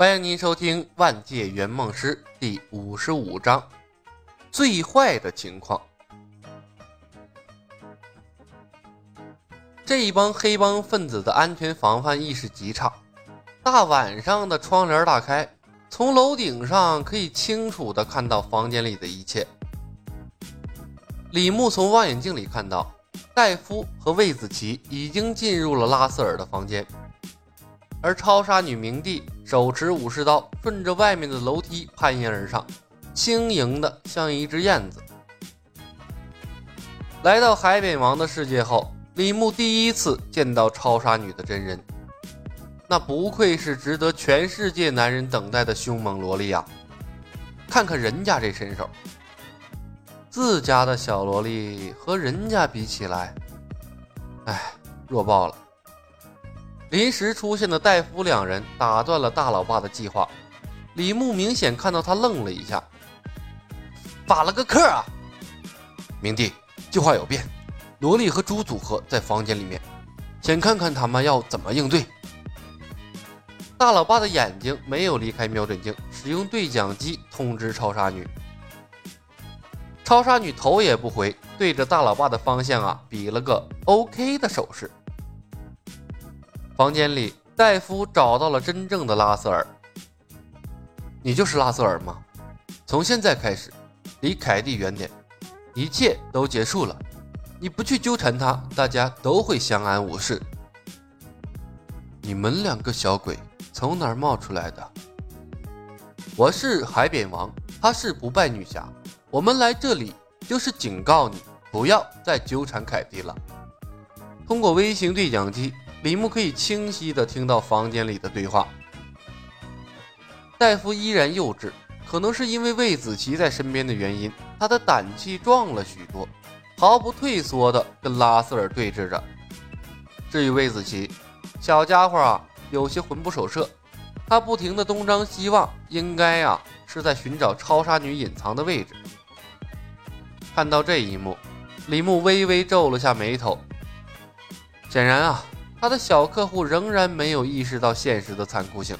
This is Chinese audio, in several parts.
欢迎您收听《万界圆梦师》第五十五章：最坏的情况。这一帮黑帮分子的安全防范意识极差。大晚上的，窗帘大开，从楼顶上可以清楚的看到房间里的一切。李牧从望远镜里看到，戴夫和魏子琪已经进入了拉塞尔的房间。而超杀女明帝手持武士刀，顺着外面的楼梯攀岩而上，轻盈的像一只燕子。来到海扁王的世界后，李牧第一次见到超杀女的真人，那不愧是值得全世界男人等待的凶猛萝莉啊！看看人家这身手，自家的小萝莉和人家比起来，哎，弱爆了。临时出现的戴夫两人打断了大老爸的计划。李牧明显看到他愣了一下，法了个克啊！明帝，计划有变，萝莉和猪组合在房间里面，先看看他们要怎么应对。大老爸的眼睛没有离开瞄准镜，使用对讲机通知超杀女。超杀女头也不回，对着大老爸的方向啊比了个 OK 的手势。房间里，戴夫找到了真正的拉塞尔。你就是拉塞尔吗？从现在开始，离凯蒂远点，一切都结束了。你不去纠缠他，大家都会相安无事。你们两个小鬼从哪儿冒出来的？我是海扁王，她是不败女侠。我们来这里就是警告你，不要再纠缠凯蒂了。通过微型对讲机。李牧可以清晰地听到房间里的对话。戴夫依然幼稚，可能是因为魏子琪在身边的原因，他的胆气壮了许多，毫不退缩地跟拉塞尔对峙着。至于魏子琪，小家伙啊，有些魂不守舍，他不停地东张西望，应该啊是在寻找超杀女隐藏的位置。看到这一幕，李牧微微皱了下眉头，显然啊。他的小客户仍然没有意识到现实的残酷性。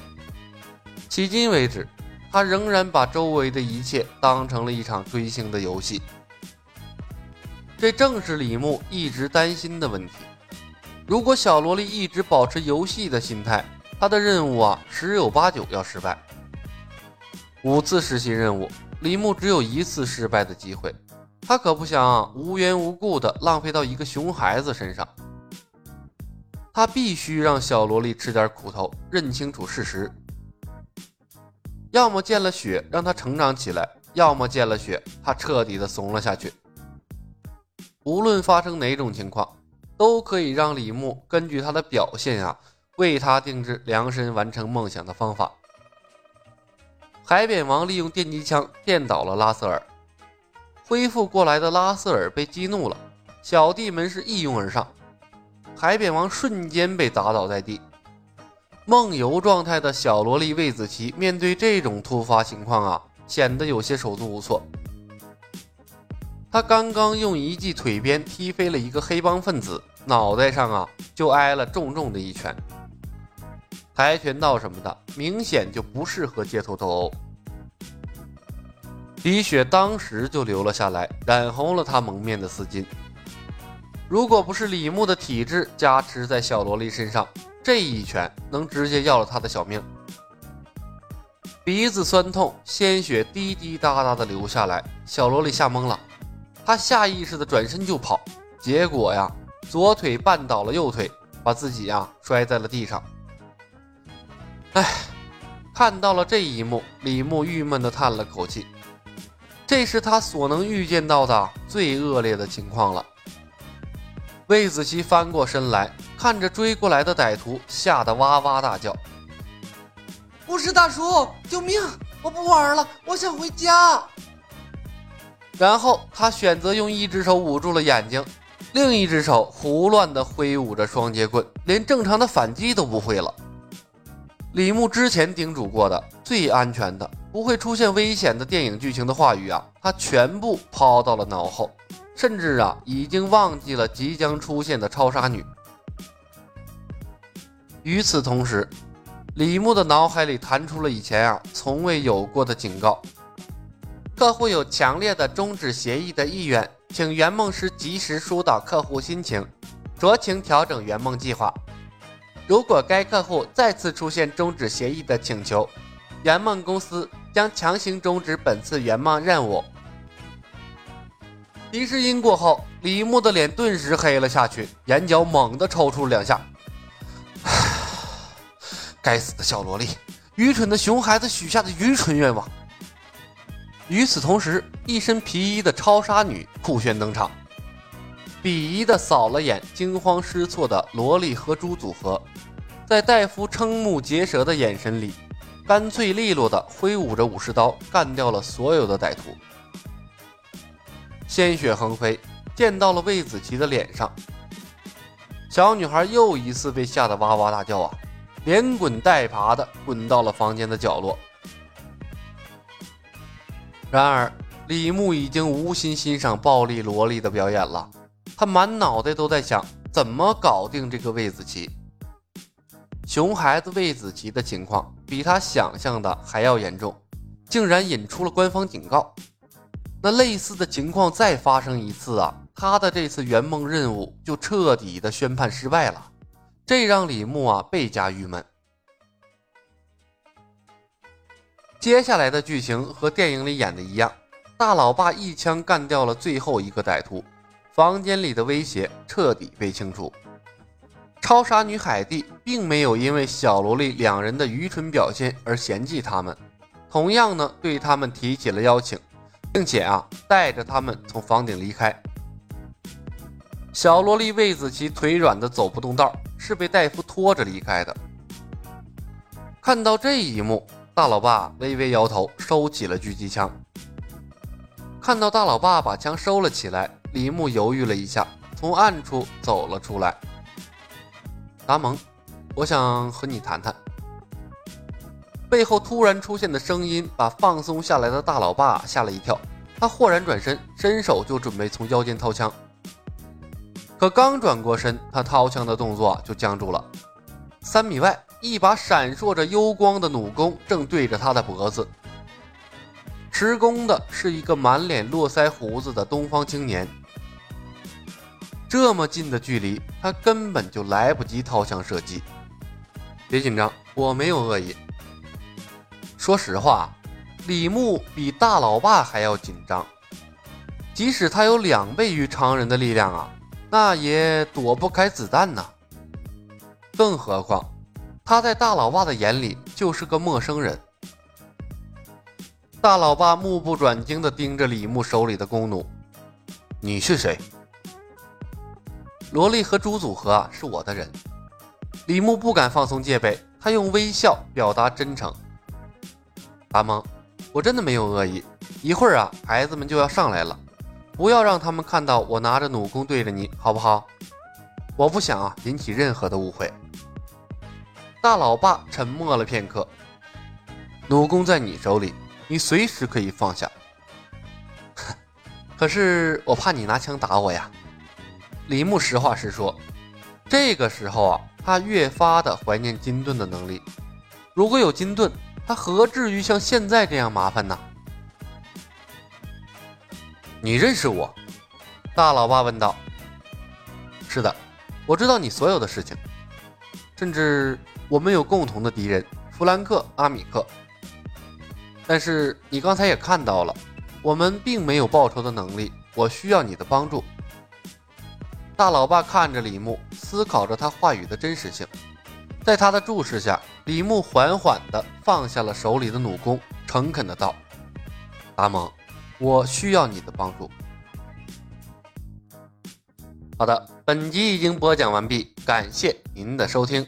迄今为止，他仍然把周围的一切当成了一场追星的游戏。这正是李牧一直担心的问题。如果小萝莉一直保持游戏的心态，他的任务啊十有八九要失败。五次实习任务，李牧只有一次失败的机会，他可不想无缘无故的浪费到一个熊孩子身上。他必须让小萝莉吃点苦头，认清楚事实。要么见了血让他成长起来，要么见了血他彻底的怂了下去。无论发生哪种情况，都可以让李牧根据他的表现啊，为他定制量身完成梦想的方法。海扁王利用电击枪电倒了拉塞尔，恢复过来的拉塞尔被激怒了，小弟们是一拥而上。海扁王瞬间被打倒在地，梦游状态的小萝莉魏子琪面对这种突发情况啊，显得有些手足无措。他刚刚用一记腿鞭踢飞了一个黑帮分子，脑袋上啊就挨了重重的一拳。跆拳道什么的，明显就不适合街头斗殴。李雪当时就流了下来，染红了他蒙面的丝巾。如果不是李牧的体质加持在小萝莉身上，这一拳能直接要了他的小命。鼻子酸痛，鲜血滴滴答答的流下来，小萝莉吓懵了，她下意识的转身就跑，结果呀，左腿绊倒了右腿，把自己呀摔在了地上。哎，看到了这一幕，李牧郁闷的叹了口气，这是他所能预见到的最恶劣的情况了。魏子琪翻过身来，看着追过来的歹徒，吓得哇哇大叫：“不是大叔，救命！我不玩了，我想回家。”然后他选择用一只手捂住了眼睛，另一只手胡乱地挥舞着双截棍，连正常的反击都不会了。李牧之前叮嘱过的最安全的、不会出现危险的电影剧情的话语啊，他全部抛到了脑后。甚至啊，已经忘记了即将出现的超杀女。与此同时，李牧的脑海里弹出了以前啊从未有过的警告：客户有强烈的终止协议的意愿，请圆梦师及时疏导客户心情，酌情调整圆梦计划。如果该客户再次出现终止协议的请求，圆梦公司将强行终止本次圆梦任务。提示音过后，李牧的脸顿时黑了下去，眼角猛地抽搐两下。该死的小萝莉，愚蠢的熊孩子许下的愚蠢愿望。与此同时，一身皮衣的超杀女酷炫登场，鄙夷的扫了眼惊慌失措的萝莉和猪组合，在戴夫瞠目结舌的眼神里，干脆利落的挥舞着武士刀，干掉了所有的歹徒。鲜血横飞，溅到了魏子琪的脸上。小女孩又一次被吓得哇哇大叫啊！连滚带爬的滚到了房间的角落。然而，李牧已经无心欣赏暴力萝莉的表演了，他满脑袋都在想怎么搞定这个魏子琪。熊孩子魏子琪的情况比他想象的还要严重，竟然引出了官方警告。那类似的情况再发生一次啊，他的这次圆梦任务就彻底的宣判失败了。这让李牧啊倍加郁闷。接下来的剧情和电影里演的一样，大老爸一枪干掉了最后一个歹徒，房间里的威胁彻底被清除。超杀女海蒂并没有因为小萝莉两人的愚蠢表现而嫌弃他们，同样呢对他们提起了邀请，并且啊带着他们从房顶离开。小萝莉魏子琪腿软的走不动道，是被戴夫拖着离开的。看到这一幕，大老爸微微摇头，收起了狙击枪。看到大老爸把枪收了起来，李牧犹豫了一下，从暗处走了出来。达蒙，我想和你谈谈。背后突然出现的声音把放松下来的大老爸吓了一跳，他豁然转身，伸手就准备从腰间掏枪。可刚转过身，他掏枪的动作就僵住了。三米外，一把闪烁着幽光的弩弓正对着他的脖子。持弓的是一个满脸络腮胡子的东方青年。这么近的距离，他根本就来不及掏枪射击。别紧张，我没有恶意。说实话，李牧比大老爸还要紧张。即使他有两倍于常人的力量啊！那也躲不开子弹呐。更何况，他在大老爸的眼里就是个陌生人。大老爸目不转睛地盯着李牧手里的弓弩：“你是谁？”萝莉和猪组合啊，是我的人。李牧不敢放松戒备，他用微笑表达真诚：“阿蒙，我真的没有恶意。一会儿啊，孩子们就要上来了。”不要让他们看到我拿着弩弓对着你，好不好？我不想啊引起任何的误会。大老爸沉默了片刻，弩弓在你手里，你随时可以放下。可是我怕你拿枪打我呀。李牧实话实说，这个时候啊，他越发的怀念金盾的能力。如果有金盾，他何至于像现在这样麻烦呢？你认识我？大老爸问道。是的，我知道你所有的事情，甚至我们有共同的敌人弗兰克·阿米克。但是你刚才也看到了，我们并没有报仇的能力。我需要你的帮助。大老爸看着李牧，思考着他话语的真实性。在他的注视下，李牧缓缓地放下了手里的弩弓，诚恳地道：“阿蒙。”我需要你的帮助。好的，本集已经播讲完毕，感谢您的收听。